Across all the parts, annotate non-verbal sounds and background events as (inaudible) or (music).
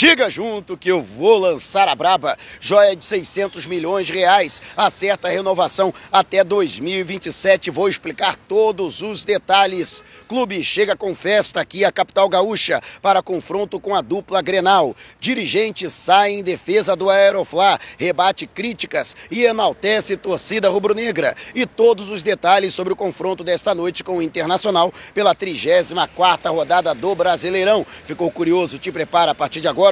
Chega junto que eu vou lançar a braba. Joia de 600 milhões de reais. Acerta a renovação até 2027. Vou explicar todos os detalhes. Clube chega com festa aqui à capital gaúcha para confronto com a dupla Grenal. Dirigente sai em defesa do Aeroflá, rebate críticas e enaltece torcida rubro-negra. E todos os detalhes sobre o confronto desta noite com o Internacional pela 34ª rodada do Brasileirão. Ficou curioso? Te prepara a partir de agora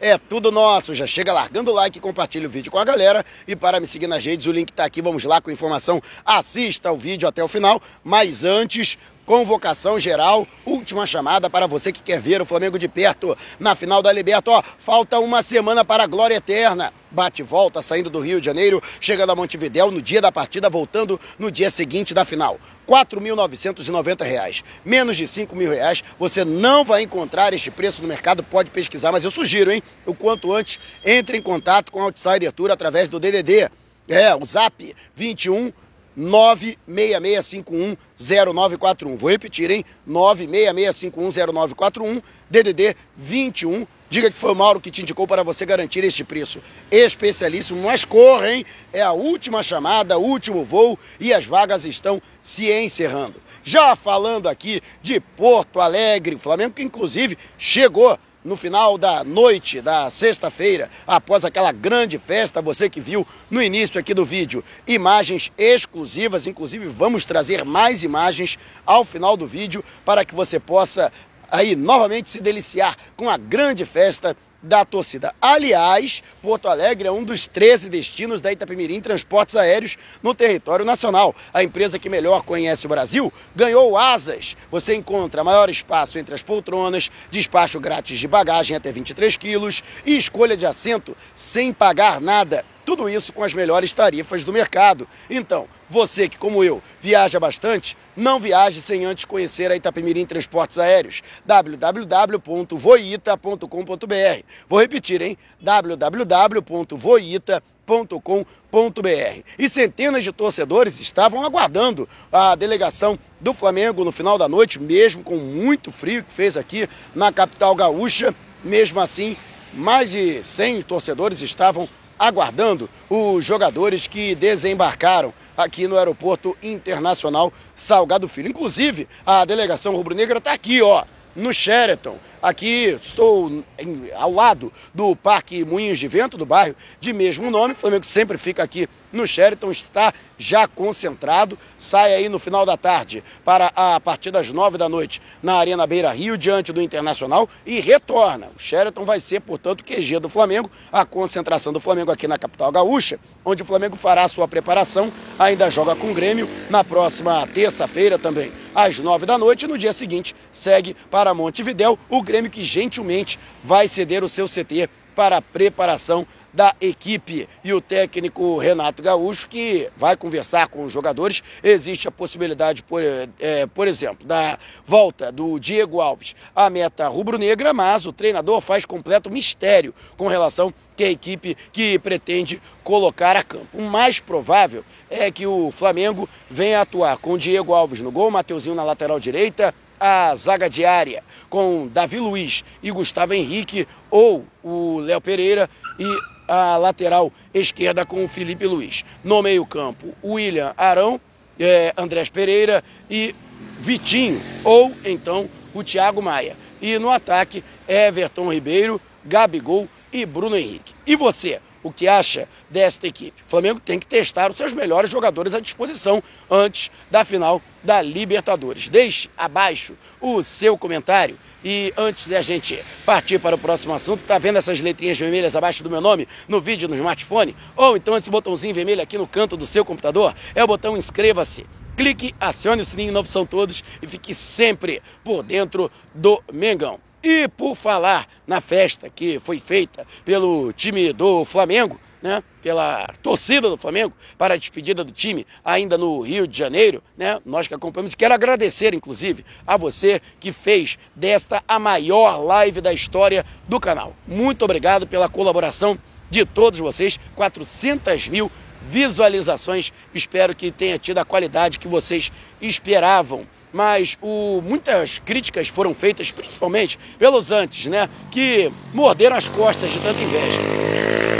É tudo nosso. Já chega largando o like, compartilha o vídeo com a galera. E para me seguir nas redes, o link está aqui. Vamos lá com informação. Assista o vídeo até o final. Mas antes, convocação geral, última chamada para você que quer ver o Flamengo de perto na final da Liberta. Ó, falta uma semana para a glória eterna. Bate volta, saindo do Rio de Janeiro, chegando a Montevidéu no dia da partida, voltando no dia seguinte da final. R$ 4.990. Menos de R$ reais, você não vai encontrar este preço no mercado, pode pesquisar, mas eu sugiro, hein? O quanto antes, entre em contato com a Outsider Tour através do DDD. É, o Zap 21 966510941. Vou repetir, hein? 966510941, DDD 21. Diga que foi o Mauro que te indicou para você garantir este preço. Especialíssimo, mas corra, hein? É a última chamada, último voo e as vagas estão se encerrando. Já falando aqui de Porto Alegre, Flamengo que inclusive chegou no final da noite da sexta-feira, após aquela grande festa, você que viu no início aqui do vídeo, imagens exclusivas, inclusive vamos trazer mais imagens ao final do vídeo para que você possa aí novamente se deliciar com a grande festa da torcida. Aliás, Porto Alegre é um dos 13 destinos da Itapemirim Transportes Aéreos no território nacional. A empresa que melhor conhece o Brasil ganhou asas. Você encontra maior espaço entre as poltronas, despacho grátis de bagagem até 23 quilos e escolha de assento sem pagar nada. Tudo isso com as melhores tarifas do mercado. Então, você que, como eu, viaja bastante, não viaje sem antes conhecer a Itapemirim Transportes Aéreos. www.voita.com.br Vou repetir, hein? www.voita.com.br E centenas de torcedores estavam aguardando a delegação do Flamengo no final da noite, mesmo com muito frio que fez aqui na capital gaúcha. Mesmo assim, mais de 100 torcedores estavam aguardando os jogadores que desembarcaram aqui no Aeroporto Internacional Salgado Filho. Inclusive, a delegação rubro-negra está aqui, ó, no Sheraton. Aqui estou em, ao lado do Parque Moinhos de Vento, do bairro de mesmo nome. O Flamengo sempre fica aqui no Sheraton, está já concentrado. Sai aí no final da tarde para a partir das nove da noite na Arena Beira Rio, diante do Internacional, e retorna. O Sheraton vai ser, portanto, o QG do Flamengo, a concentração do Flamengo aqui na capital gaúcha, onde o Flamengo fará a sua preparação, ainda joga com o Grêmio na próxima terça-feira também, às nove da noite. No dia seguinte, segue para Montevidéu, o Grêmio que gentilmente vai ceder o seu CT para a preparação da equipe e o técnico Renato Gaúcho, que vai conversar com os jogadores. Existe a possibilidade, por, é, por exemplo, da volta do Diego Alves à meta rubro-negra, mas o treinador faz completo mistério com relação que a equipe que pretende colocar a campo. O mais provável é que o Flamengo venha atuar com Diego Alves no gol, Mateuzinho na lateral direita, a zaga diária com Davi Luiz e Gustavo Henrique ou o Léo Pereira e a lateral esquerda com o Felipe Luiz. No meio-campo, William Arão, é, Andrés Pereira e Vitinho, ou então o Thiago Maia. E no ataque, Everton Ribeiro, Gabigol e Bruno Henrique. E você? o que acha desta equipe. O Flamengo tem que testar os seus melhores jogadores à disposição antes da final da Libertadores. Deixe abaixo o seu comentário. E antes de a gente partir para o próximo assunto, tá vendo essas letrinhas vermelhas abaixo do meu nome no vídeo no smartphone? Ou então esse botãozinho vermelho aqui no canto do seu computador? É o botão inscreva-se. Clique, acione o sininho na opção todos e fique sempre por dentro do Mengão. E por falar na festa que foi feita pelo time do Flamengo, né, pela torcida do Flamengo para a despedida do time ainda no Rio de Janeiro, né? Nós que acompanhamos, quero agradecer inclusive a você que fez desta a maior live da história do canal. Muito obrigado pela colaboração de todos vocês, 400 mil visualizações. Espero que tenha tido a qualidade que vocês esperavam. Mas o, muitas críticas foram feitas, principalmente pelos antes, né? Que morderam as costas de tanta inveja.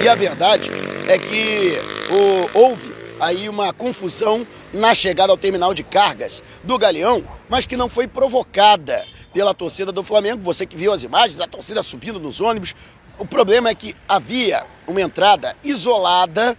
E a verdade é que o, houve aí uma confusão na chegada ao terminal de cargas do Galeão, mas que não foi provocada pela torcida do Flamengo. Você que viu as imagens, a torcida subindo nos ônibus. O problema é que havia uma entrada isolada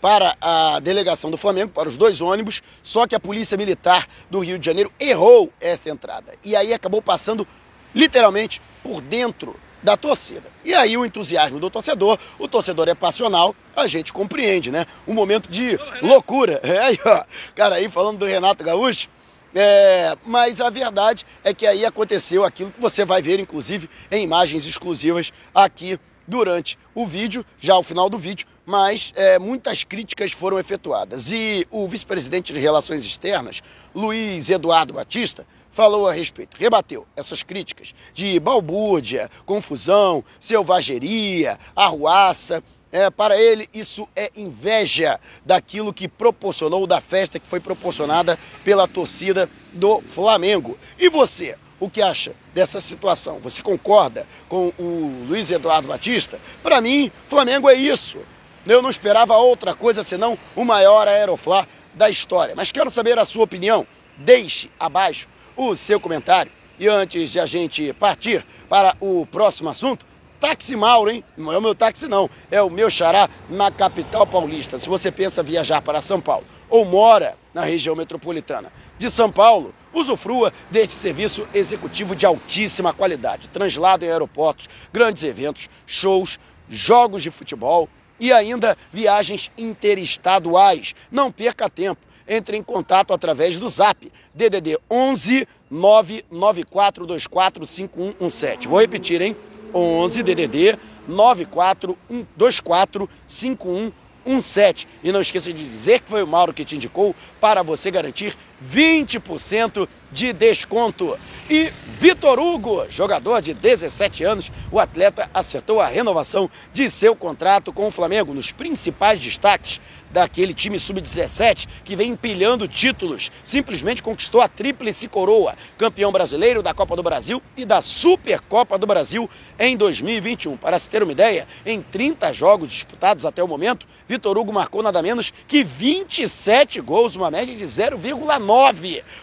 para a delegação do Flamengo, para os dois ônibus, só que a Polícia Militar do Rio de Janeiro errou esta entrada. E aí acabou passando literalmente por dentro da torcida. E aí o entusiasmo do torcedor, o torcedor é passional, a gente compreende, né? Um momento de loucura. (laughs) É aí, ó, cara aí falando do Renato Gaúcho. É, mas a verdade é que aí aconteceu aquilo que você vai ver, inclusive, em imagens exclusivas aqui durante o vídeo, já ao final do vídeo, mas é, muitas críticas foram efetuadas. E o vice-presidente de Relações Externas, Luiz Eduardo Batista, falou a respeito, rebateu essas críticas de balbúrdia, confusão, selvageria, arruaça. É, para ele, isso é inveja daquilo que proporcionou, da festa que foi proporcionada pela torcida do Flamengo. E você, o que acha dessa situação? Você concorda com o Luiz Eduardo Batista? Para mim, Flamengo é isso. Eu não esperava outra coisa senão o maior aeroflá da história. Mas quero saber a sua opinião. Deixe abaixo o seu comentário. E antes de a gente partir para o próximo assunto, táxi Mauro, hein? Não é o meu táxi, não. É o meu xará na capital paulista. Se você pensa viajar para São Paulo ou mora na região metropolitana de São Paulo, usufrua deste serviço executivo de altíssima qualidade. Translado em aeroportos, grandes eventos, shows, jogos de futebol e ainda viagens interestaduais. Não perca tempo entre em contato através do zap DDD 11 99424 5117. Vou repetir, hein? 11 DDD 9424 5117. E não esqueça de dizer que foi o Mauro que te indicou para você garantir 20% de desconto. E Vitor Hugo, jogador de 17 anos, o atleta acertou a renovação de seu contrato com o Flamengo nos principais destaques daquele time sub-17 que vem empilhando títulos. Simplesmente conquistou a tríplice coroa, campeão brasileiro da Copa do Brasil e da Supercopa do Brasil em 2021. Para se ter uma ideia, em 30 jogos disputados até o momento, Vitor Hugo marcou nada menos que 27 gols, uma média de 0,9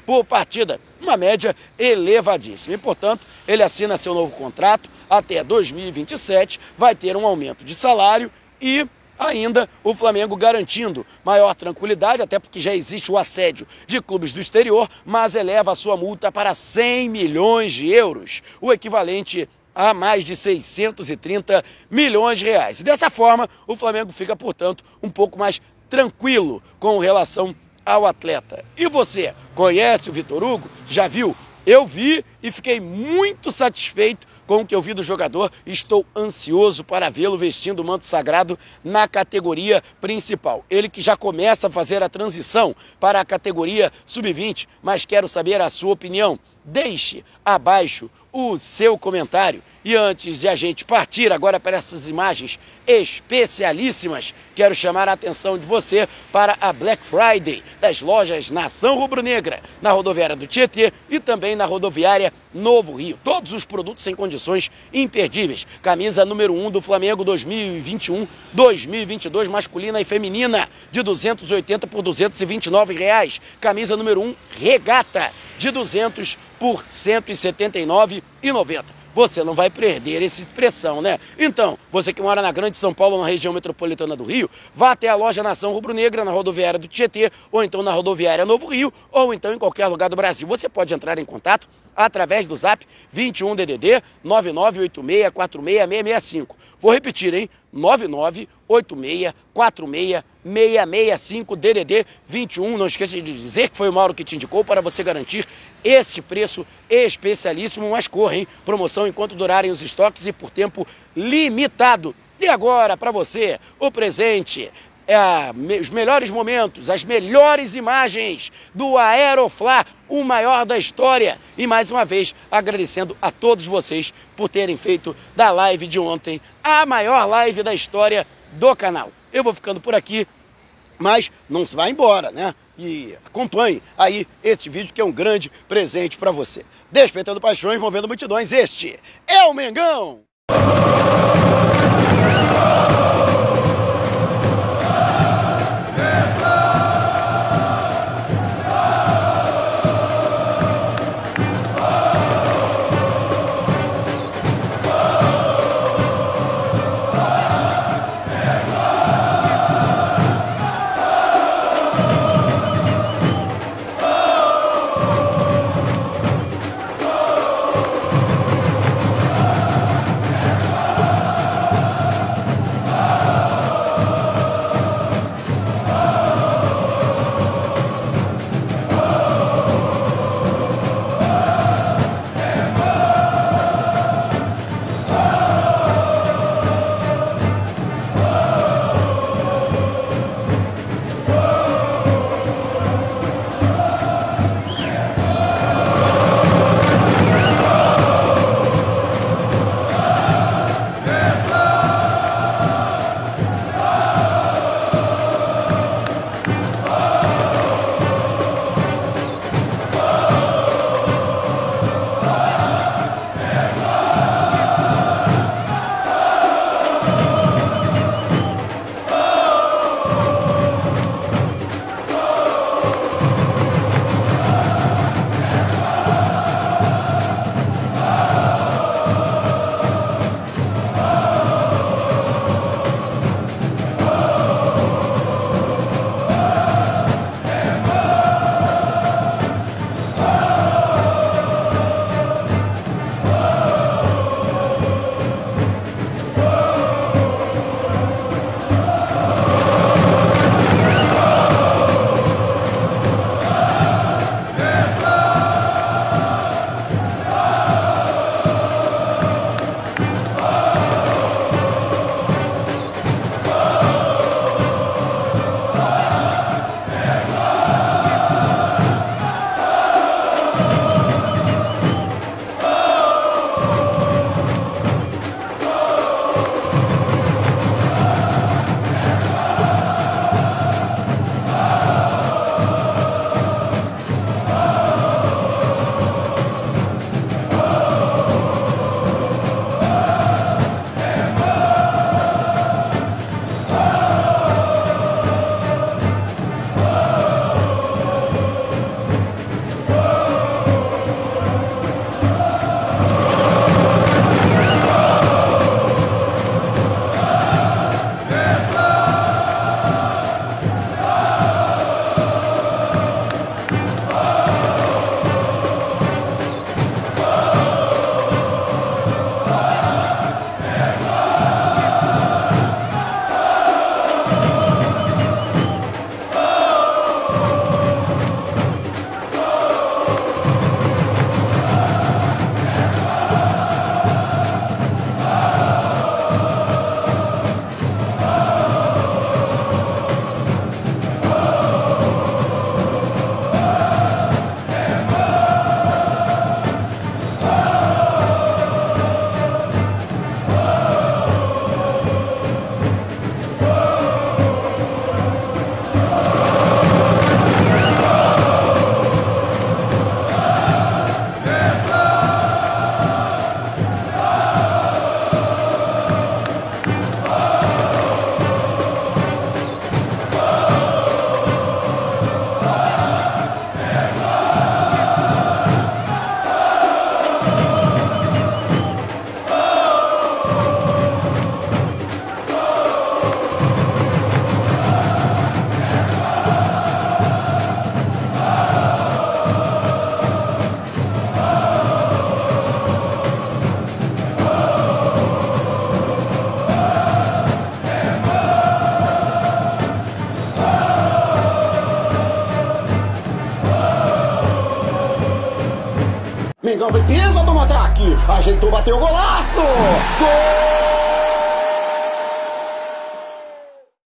por partida uma média elevadíssima. E, portanto, ele assina seu novo contrato até 2027, vai ter um aumento de salário e ainda o Flamengo garantindo maior tranquilidade, até porque já existe o assédio de clubes do exterior, mas eleva a sua multa para 100 milhões de euros, o equivalente a mais de 630 milhões de reais. E dessa forma, o Flamengo fica, portanto, um pouco mais tranquilo com relação ao atleta. E você, conhece o Vitor Hugo? Já viu? Eu vi e fiquei muito satisfeito com o que eu vi do jogador. Estou ansioso para vê-lo vestindo o manto sagrado na categoria principal. Ele que já começa a fazer a transição para a categoria sub-20, mas quero saber a sua opinião. Deixe abaixo o seu comentário. E antes de a gente partir agora para essas imagens especialíssimas, quero chamar a atenção de você para a Black Friday das lojas Nação Rubro-Negra, na rodoviária do Tietê e também na rodoviária Novo Rio. Todos os produtos em condições imperdíveis. Camisa número 1 do Flamengo 2021-2022, masculina e feminina, de 280 por 229 reais. Camisa número 1, regata, de 200 por 179,90 você não vai perder essa expressão, né? Então, você que mora na Grande São Paulo, na região metropolitana do Rio, vá até a loja Nação Rubro-Negra, na rodoviária do Tietê, ou então na rodoviária Novo Rio, ou então em qualquer lugar do Brasil. Você pode entrar em contato através do zap 21 DDD 9986466665. Vou repetir, hein? 9986466665 DDD 21. Não esqueça de dizer que foi o Mauro que te indicou para você garantir este preço especialíssimo, mas corre, hein? Promoção enquanto durarem os estoques e por tempo limitado. E agora, para você, o presente é, os melhores momentos, as melhores imagens do Aeroflá, o maior da história. E mais uma vez, agradecendo a todos vocês por terem feito da live de ontem a maior live da história do canal. Eu vou ficando por aqui, mas não se vai embora, né? e acompanhe aí este vídeo que é um grande presente para você. Despertando paixões, movendo multidões, este é o Mengão! Bateu golaço. Gol!